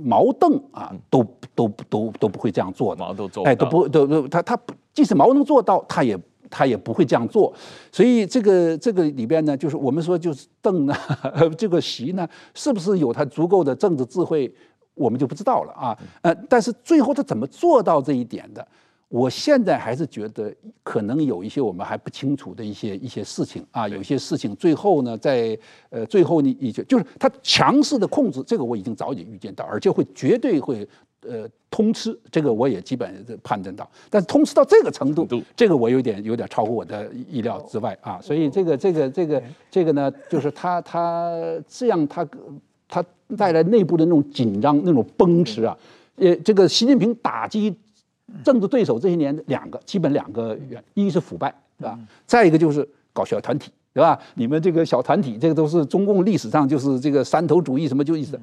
毛邓啊，都都都都不会这样做的。毛都做哎，都不都都他他即使毛能做到，他也他也不会这样做。所以这个这个里边呢，就是我们说就是邓呢，这个习呢，是不是有他足够的政治智慧，我们就不知道了啊。呃，但是最后他怎么做到这一点的？我现在还是觉得可能有一些我们还不清楚的一些一些事情啊，有些事情最后呢，在呃最后你你就就是他强势的控制，这个我已经早已预见到，而且会绝对会呃通吃，这个我也基本判断到。但是通吃到这个程度，这个我有点有点超乎我的意料之外啊。所以这个这个这个这个呢，就是他他这样他他带来内部的那种紧张那种崩弛啊，呃，这个习近平打击。政治对手这些年两个基本两个原因，一是腐败，对吧？再一个就是搞小团体，对吧？你们这个小团体，这个都是中共历史上就是这个山头主义什么就意思。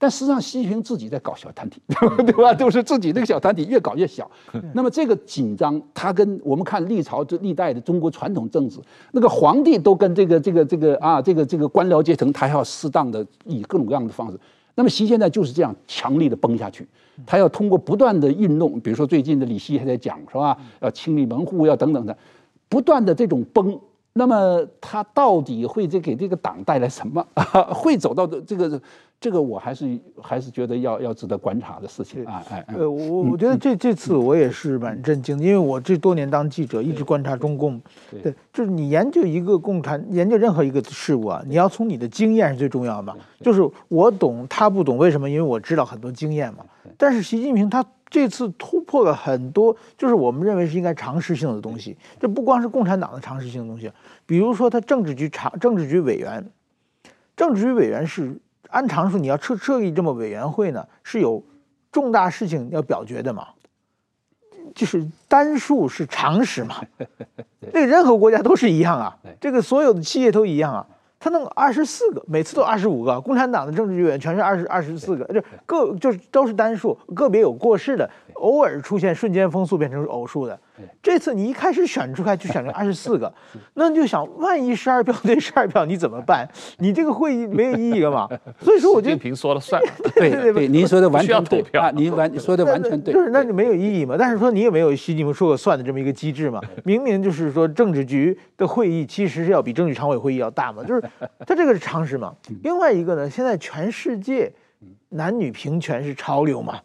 但实际上，习近平自己在搞小团体，对吧？都是自己这个小团体越搞越小。那么这个紧张，他跟我们看历朝这历代的中国传统政治，那个皇帝都跟这个这个这个啊，这个这个官僚阶层，他要适当的以各种各样的方式。那么习现在就是这样强力的崩下去。他要通过不断的运动，比如说最近的李希还在讲，是吧？要清理门户，要等等的，不断的这种崩。那么他到底会这给这个党带来什么？会走到的这个这个，我还是还是觉得要要值得观察的事情啊！哎，呃，我我觉得这这次我也是蛮震惊的，因为我这多年当记者，一直观察中共。对，就是你研究一个共产，研究任何一个事物啊，你要从你的经验是最重要的嘛。就是我懂，他不懂，为什么？因为我知道很多经验嘛。但是习近平他这次突破了很多，就是我们认为是应该常识性的东西。这不光是共产党的常识性的东西，比如说他政治局常政治局委员，政治局委员是按常数你要设设立这么委员会呢，是有重大事情要表决的嘛，就是单数是常识嘛，这个任何国家都是一样啊，这个所有的企业都一样啊。他弄二十四个，每次都二十五个。共产党的政治局委员全是二十二十四个，就个就是都是单数，个别有过世的，偶尔出现瞬间风速变成偶数的。这次你一开始选出来就选了 二十四个，那你就想，万一十二票对十二票你怎么办？你这个会议没有意义了嘛？所以说，我觉得习近平说了算。对对对，您说的完全对啊，您完说的完全对。就是那就没有意义嘛？但是说你也没有习近平说了算的这么一个机制嘛？明明就是说政治局的会议其实是要比政治常委会议要大嘛？就是它这个是常识嘛？另外一个呢，现在全世界男女平权是潮流嘛？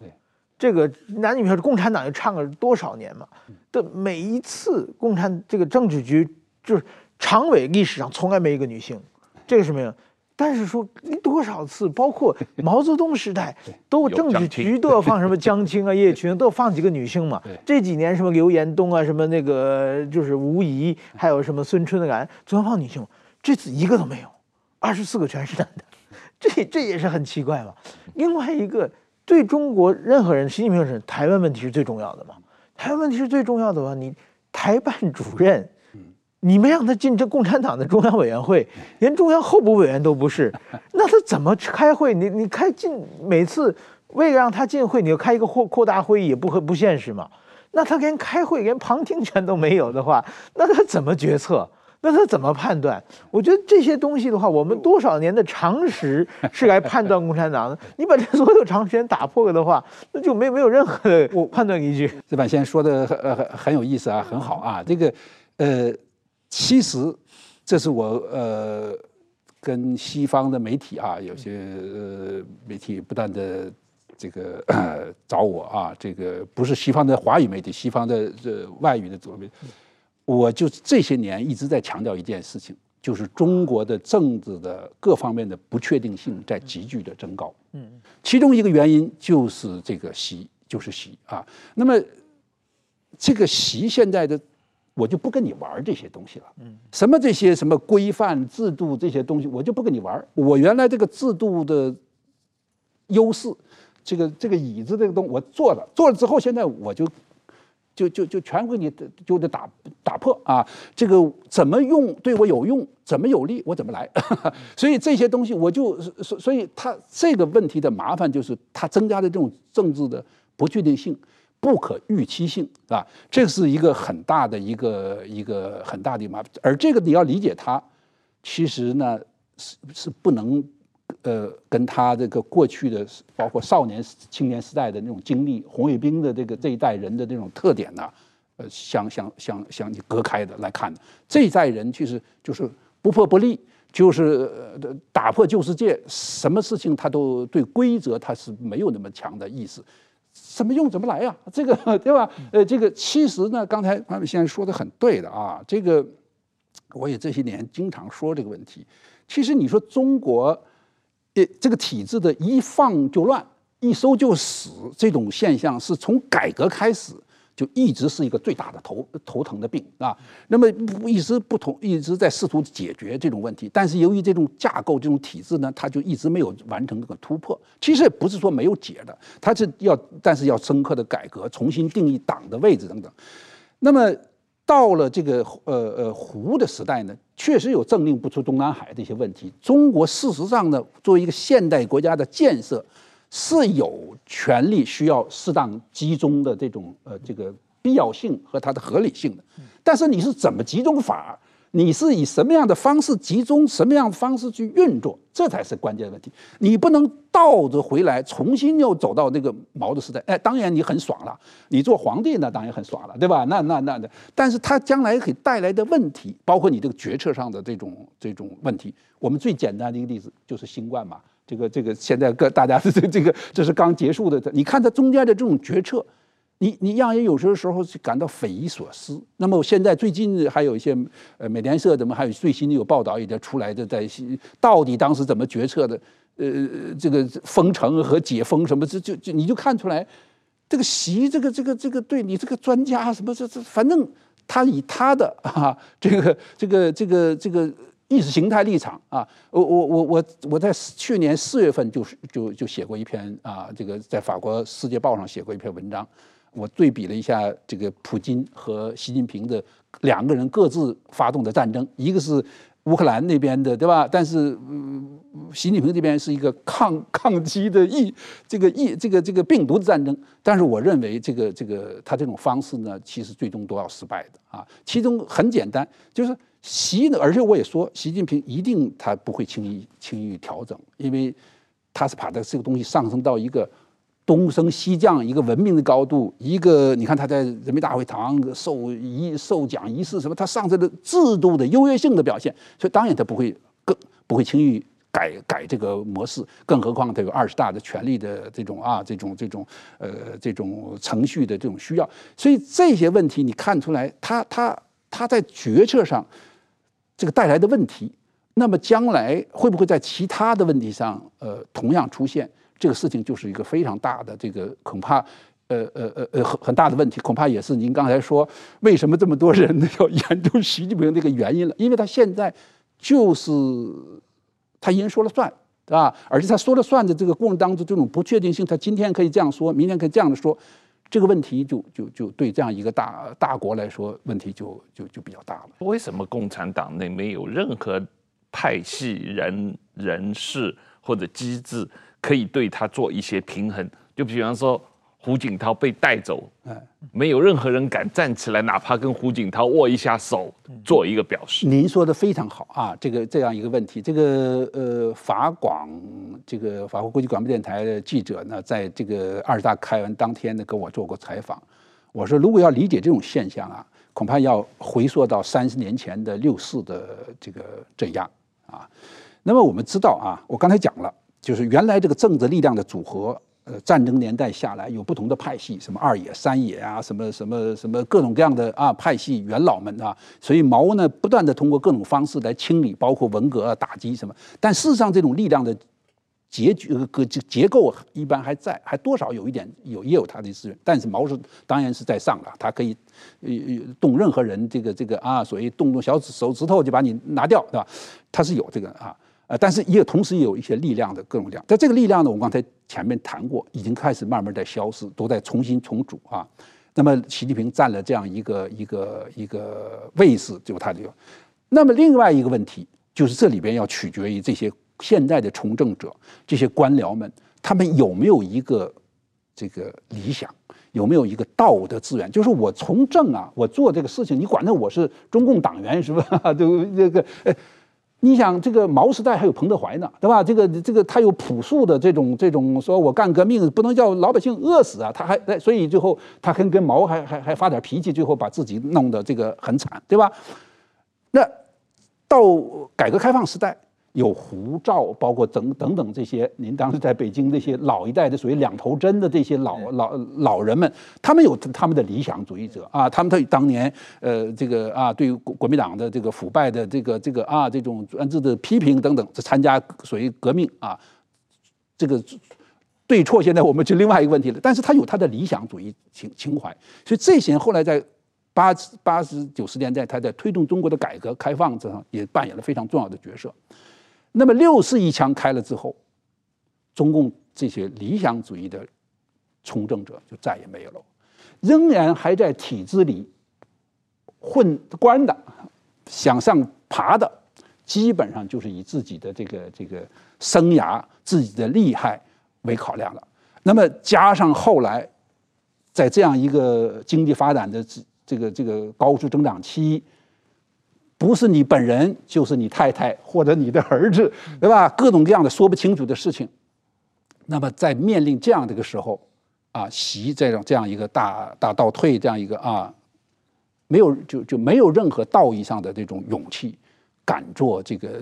这个男女平权，共产党又唱了多少年嘛？的每一次共产这个政治局就是常委历史上从来没一个女性，这个是没有。但是说多少次，包括 毛泽东时代，都政治局都要放什么江青啊、叶 群，都要放几个女性嘛。这几年什么刘延东啊，什么那个就是吴仪，还有什么孙春兰，总要放女性。这次一个都没有，二十四个全是男的，这这也是很奇怪嘛。另外一个。对中国任何人，习近平是台湾问题是最重要的嘛？台湾问题是最重要的话，你台办主任，你没让他进这共产党的中央委员会，连中央候补委员都不是，那他怎么开会？你你开进每次为了让他进会，你要开一个扩扩大会议也不合不现实嘛？那他连开会连旁听权都没有的话，那他怎么决策？那他怎么判断？我觉得这些东西的话，我们多少年的常识是来判断共产党的。你把这所有常识全打破了的话，那就没没有任何的判断依据。这板先生说的很很很有意思啊，很好啊。这个呃，其实这是我呃跟西方的媒体啊，有些呃媒体不断的这个找我啊，这个不是西方的华语媒体，西方的这外语的主流媒体。我就这些年一直在强调一件事情，就是中国的政治的各方面的不确定性在急剧的增高。嗯，其中一个原因就是这个习，就是习啊。那么这个习现在的，我就不跟你玩这些东西了。嗯，什么这些什么规范制度这些东西，我就不跟你玩。我原来这个制度的优势，这个这个椅子这个东西我坐了，坐了之后，现在我就。就就就全给你就得打打破啊！这个怎么用对我有用，怎么有利我怎么来。所以这些东西我就所所以他这个问题的麻烦就是它增加的这种政治的不确定性、不可预期性啊，这是一个很大的一个一个很大的麻烦。而这个你要理解它，其实呢是是不能。呃，跟他这个过去的，包括少年、青年时代的那种经历，红卫兵的这个这一代人的这种特点呢，呃，相相相相隔开的来看的，这一代人其实就是不破不立，就是打破旧世界，什么事情他都对规则他是没有那么强的意识，怎么用怎么来呀，这个 对吧？呃，这个其实呢，刚才潘先生说的很对的啊，这个我也这些年经常说这个问题，其实你说中国。这这个体制的一放就乱，一收就死，这种现象是从改革开始就一直是一个最大的头头疼的病啊。那么一直不同，一直在试图解决这种问题，但是由于这种架构、这种体制呢，它就一直没有完成这个突破。其实也不是说没有解的，它是要，但是要深刻的改革，重新定义党的位置等等。那么。到了这个呃呃胡的时代呢，确实有政令不出中南海这些问题。中国事实上呢，作为一个现代国家的建设，是有权利需要适当集中的这种呃这个必要性和它的合理性的。但是你是怎么集中法？你是以什么样的方式集中，什么样的方式去运作，这才是关键问题。你不能倒着回来，重新又走到那个毛的时代。哎，当然你很爽了，你做皇帝那当然很爽了，对吧？那那那的，但是它将来可以带来的问题，包括你这个决策上的这种这种问题。我们最简单的一个例子就是新冠嘛，这个这个现在各大家的 这这个这是刚结束的，你看它中间的这种决策。你你让人有些时候时候感到匪夷所思。那么现在最近还有一些呃美联社怎么还有最新的有报道也在出来的，在到底当时怎么决策的？呃，这个封城和解封什么，这就就你就看出来，这个习这个这个这个对你这个专家什么这这，反正他以他的啊这个这个这个这个意识形态立场啊，我我我我我在去年四月份就是就就写过一篇啊，这个在法国《世界报》上写过一篇文章。我对比了一下这个普京和习近平的两个人各自发动的战争，一个是乌克兰那边的，对吧？但是，嗯，习近平这边是一个抗 抗击的疫，这个疫，这个这个病毒的战争。但是，我认为这个这个他这种方式呢，其实最终都要失败的啊。其中很简单，就是习，而且我也说，习近平一定他不会轻易轻易调整，因为他是把这这个东西上升到一个。东升西降，一个文明的高度，一个你看他在人民大会堂受仪受奖仪式什么，他上升的制度的优越性的表现，所以当然他不会更不会轻易改改这个模式，更何况他有二十大的权力的这种啊这种这种呃这种程序的这种需要，所以这些问题你看出来，他他他在决策上这个带来的问题，那么将来会不会在其他的问题上呃同样出现？这个事情就是一个非常大的，这个恐怕，呃呃呃呃很很大的问题，恐怕也是您刚才说为什么这么多人 要研究习近平这个原因了，因为他现在就是他一人说了算，对吧？而且他说了算的这个过程当中，这种不确定性，他今天可以这样说，明天可以这样的说，这个问题就就就对这样一个大大国来说，问题就就就比较大了。为什么共产党内没有任何派系人人士或者机制？可以对他做一些平衡，就比方说胡锦涛被带走，没有任何人敢站起来，哪怕跟胡锦涛握一下手，做一个表示。您说的非常好啊，这个这样一个问题，这个呃法广这个法国国际广播电台的记者呢，在这个二十大开完当天呢，跟我做过采访。我说，如果要理解这种现象啊，恐怕要回溯到三十年前的六四的这个镇压啊。那么我们知道啊，我刚才讲了。就是原来这个政治力量的组合，呃，战争年代下来有不同的派系，什么二野、三野啊，什么什么什么各种各样的啊派系元老们啊，所以毛呢不断地通过各种方式来清理，包括文革啊、打击什么。但事实上，这种力量的结局呃个结构一般还在，还多少有一点有也有它的资源。但是毛是当然是在上了，他可以呃动任何人这个这个啊，所以动动小指手指头就把你拿掉，对吧？他是有这个啊。但是也同时也有一些力量的各种力量，在这个力量呢，我们刚才前面谈过，已经开始慢慢在消失，都在重新重组啊。那么习近平占了这样一个一个一个位置，就他这个。那么另外一个问题就是，这里边要取决于这些现在的从政者、这些官僚们，他们有没有一个这个理想，有没有一个道德资源？就是我从政啊，我做这个事情，你管他我是中共党员是吧？就这个。你想这个毛时代还有彭德怀呢，对吧？这个这个他有朴素的这种这种，说我干革命不能叫老百姓饿死啊，他还所以最后他跟跟毛还还还发点脾气，最后把自己弄得这个很惨，对吧？那到改革开放时代。有胡照，包括等等等这些，您当时在北京这些老一代的属于两头针的这些老老老人们，他们有他们的理想主义者啊，他们对当年呃这个啊对于国国民党的这个腐败的这个这个啊这种专制的批评等等，这参加所谓革命啊，这个对错现在我们就另外一个问题了，但是他有他的理想主义情情怀，所以这些人后来在八八十九十年代，他在推动中国的改革开放上也扮演了非常重要的角色。那么六四一枪开了之后，中共这些理想主义的从政者就再也没有了，仍然还在体制里混官的，想上爬的，基本上就是以自己的这个这个生涯、自己的利害为考量了。那么加上后来，在这样一个经济发展的这这个这个高速增长期。不是你本人，就是你太太或者你的儿子，对吧？各种各样的说不清楚的事情。那么在面临这样的一个时候，啊，习这种这样一个大大倒退，这样一个啊，没有就就没有任何道义上的这种勇气，敢做这个。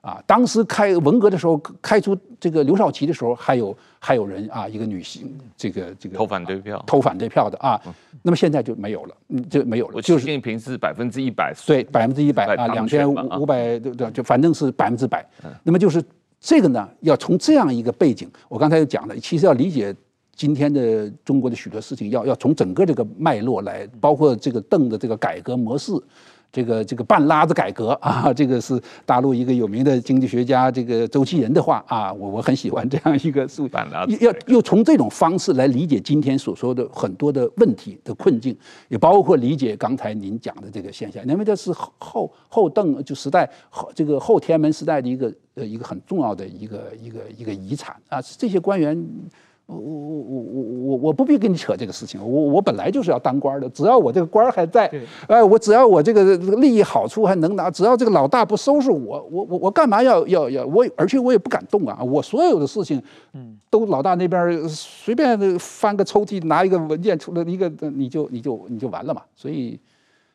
啊，当时开文革的时候，开除这个刘少奇的时候，还有还有人啊，一个女性，这个这个投反对票，投反对票的啊。那么现在就没有了，嗯，就没有了。就是习近平是百分之一百，对，百分之一百啊，两千五百，对对，就反正是百分之百。那么就是这个呢，要从这样一个背景，我刚才又讲了，其实要理解今天的中国的许多事情，要要从整个这个脉络来，包括这个邓的这个改革模式。这个这个半拉子改革啊，这个是大陆一个有名的经济学家这个周其仁的话啊，我我很喜欢这样一个数，半拉子要又从这种方式来理解今天所说的很多的问题的困境，也包括理解刚才您讲的这个现象，因为这是后后后邓就时代后这个后天安门时代的一个呃一个很重要的一个一个一个遗产啊，这些官员。我我我我我我不必跟你扯这个事情，我我本来就是要当官的，只要我这个官还在，哎，我只要我这个利益好处还能拿，只要这个老大不收拾我，我我我干嘛要要要我？而且我也不敢动啊，我所有的事情，都老大那边随便翻个抽屉拿一个文件出来一个，你就你就你就完了嘛。所以，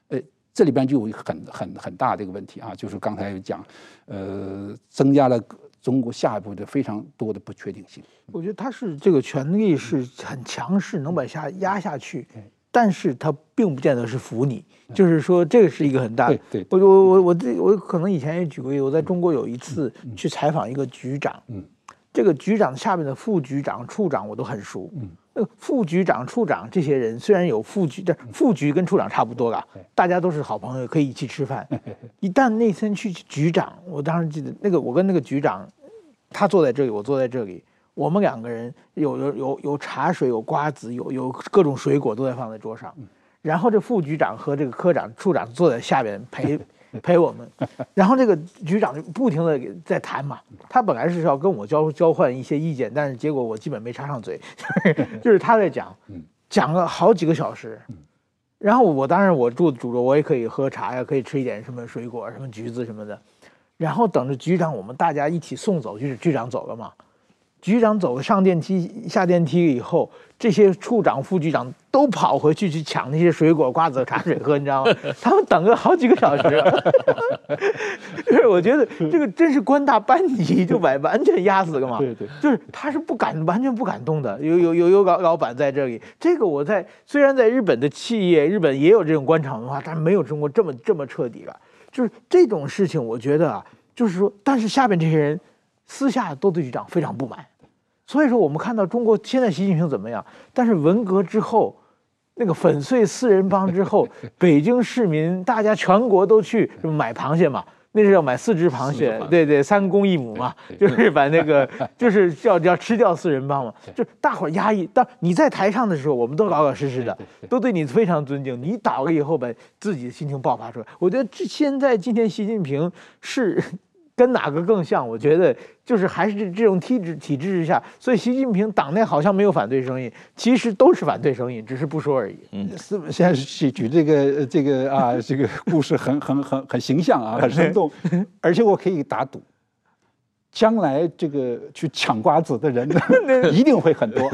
呃，这里边就有一个很很很大的一个问题啊，就是刚才讲，呃，增加了。中国下一步的非常多的不确定性，我觉得他是这个权力是很强势，能把下压下去，但是他并不见得是服你，就是说这个是一个很大的。对，我我我我这我可能以前也举过例，我在中国有一次去采访一个局长，嗯，这个局长下面的副局长、处长我都很熟，嗯。副局长、处长这些人虽然有副局，这副局跟处长差不多吧，大家都是好朋友，可以一起吃饭。一旦那天去局长，我当时记得那个，我跟那个局长，他坐在这里，我坐在这里，我们两个人有有有有茶水、有瓜子、有有各种水果都在放在桌上，然后这副局长和这个科长、处长坐在下边陪。陪我们，然后这个局长就不停的在谈嘛。他本来是要跟我交交换一些意见，但是结果我基本没插上嘴，就是他在讲，讲了好几个小时。然后我当然我住住着，我也可以喝茶呀，可以吃一点什么水果，什么橘子什么的。然后等着局长，我们大家一起送走，就是局长走了嘛。局长走了，上电梯，下电梯以后，这些处长、副局长都跑回去去抢那些水果、瓜子、茶水喝，你知道吗？他们等了好几个小时。就是我觉得这个真是官大班级就把完全压死了嘛。对对，就是他是不敢，完全不敢动的。有有有有老老板在这里，这个我在虽然在日本的企业，日本也有这种官场文化，但是没有中国这么这么彻底了。就是这种事情，我觉得啊，就是说，但是下边这些人私下都对局长非常不满。所以说，我们看到中国现在习近平怎么样？但是文革之后，那个粉碎四人帮之后，北京市民大家全国都去买螃蟹嘛，那是要买四只螃蟹，对对，三公一母嘛，就是把那个 就是要要吃掉四人帮嘛，就大伙儿压抑。当你在台上的时候，我们都老老实实的，都对你非常尊敬。你倒了以后，把自己的心情爆发出来。我觉得这现在今天习近平是。跟哪个更像？我觉得就是还是这这种体制体制之下，所以习近平党内好像没有反对声音，其实都是反对声音，只是不说而已。嗯，是现在举举这个这个啊，这个故事很很很很形象啊，很生动，而且我可以打赌，将来这个去抢瓜子的人 一定会很多，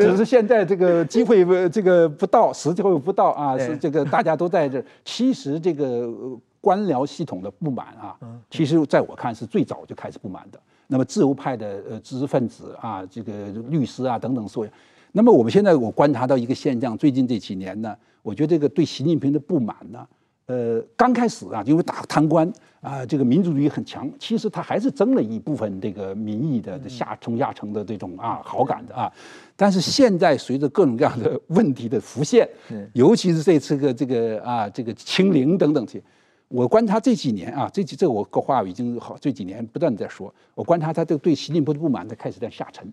只是现在这个机会这个不到，时机会不到啊，是这个大家都在这，其实这个。官僚系统的不满啊，其实在我看是最早就开始不满的。那么自由派的呃知识分子啊，这个律师啊等等所有。那么我们现在我观察到一个现象，最近这几年呢，我觉得这个对习近平的不满呢，呃，刚开始啊，因为打贪官啊，这个民族主义很强，其实他还是争了一部分这个民意的下中下层的这种啊好感的啊。但是现在随着各种各样的问题的浮现，尤其是这次个这个啊这个清零等等这。我观察这几年啊，这几这个我个话已经好这几年不断在说。我观察他这个对习近平的不满，他开始在下沉，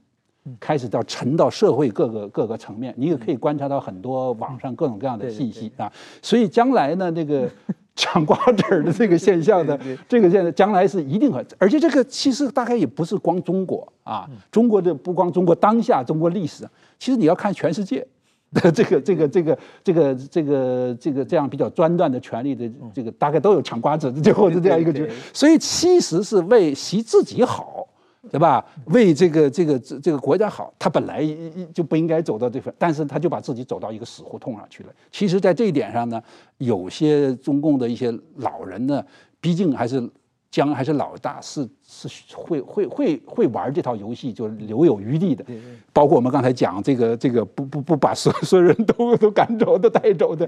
开始到沉到社会各个各个层面。你也可以观察到很多网上各种各样的信息啊。所以将来呢，那个 抢瓜子儿的这个现象呢，这个现在将来是一定很。而且这个其实大概也不是光中国啊，中国的不光中国当下中国历史，其实你要看全世界。的 这个这个这个这个这个这个这样比较专断的权利的这个大概都有抢瓜子，最后是这样一个局，所以其实是为习自己好，对吧？为这个这个这这个国家好，他本来就不应该走到这份，但是他就把自己走到一个死胡同上去了。其实，在这一点上呢，有些中共的一些老人呢，毕竟还是。姜还是老大，是是会会会会玩这套游戏，就留有余地的。包括我们刚才讲这个这个不不不把所所有人都都赶走都带走的，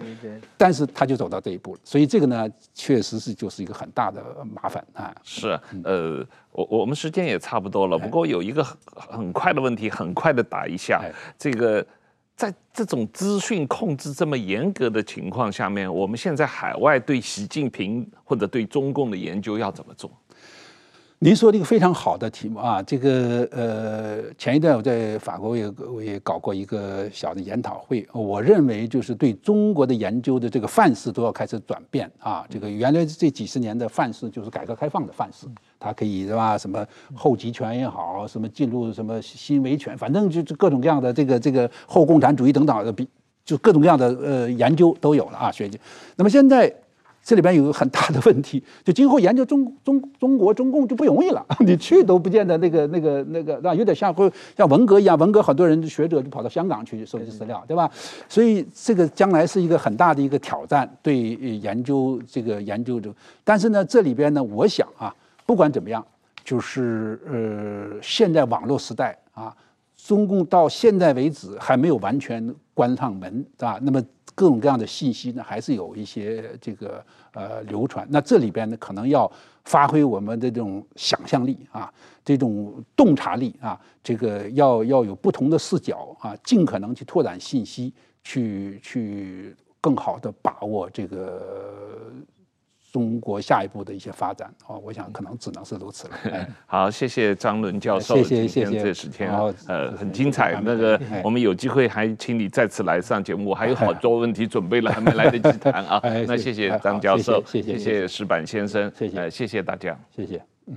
但是他就走到这一步了。所以这个呢，确实是就是一个很大的麻烦啊。是，呃，我我们时间也差不多了，不过有一个很很快的问题，很快的打一下这个。在这种资讯控制这么严格的情况下面，我们现在海外对习近平或者对中共的研究要怎么做？您说这个非常好的题目啊，这个呃，前一段我在法国也我也搞过一个小的研讨会，我认为就是对中国的研究的这个范式都要开始转变啊，这个原来这几十年的范式就是改革开放的范式，它可以是吧？什么后集权也好，什么进入什么新维权，反正就是各种各样的这个这个后共产主义等等的比，就各种各样的呃研究都有了啊，学界。那么现在。这里边有个很大的问题，就今后研究中中中国中共就不容易了，你去都不见得那个那个那个，那有点像会像文革一样，文革很多人学者就跑到香港去收集资料，对吧？所以这个将来是一个很大的一个挑战，对研究这个研究者。但是呢，这里边呢，我想啊，不管怎么样，就是呃，现在网络时代啊，中共到现在为止还没有完全关上门，是吧？那么。各种各样的信息呢，还是有一些这个呃流传。那这里边呢，可能要发挥我们的这种想象力啊，这种洞察力啊，这个要要有不同的视角啊，尽可能去拓展信息，去去更好的把握这个。中国下一步的一些发展。啊，我想可能只能是如此了。好，谢谢张伦教授，谢谢谢谢。这十天呃很精彩，那个我们有机会还请你再次来上节目，我 还有好多问题准备了，还没来得及谈啊。那谢谢张教授，谢谢石板先生，谢谢。谢谢大家，谢谢，嗯。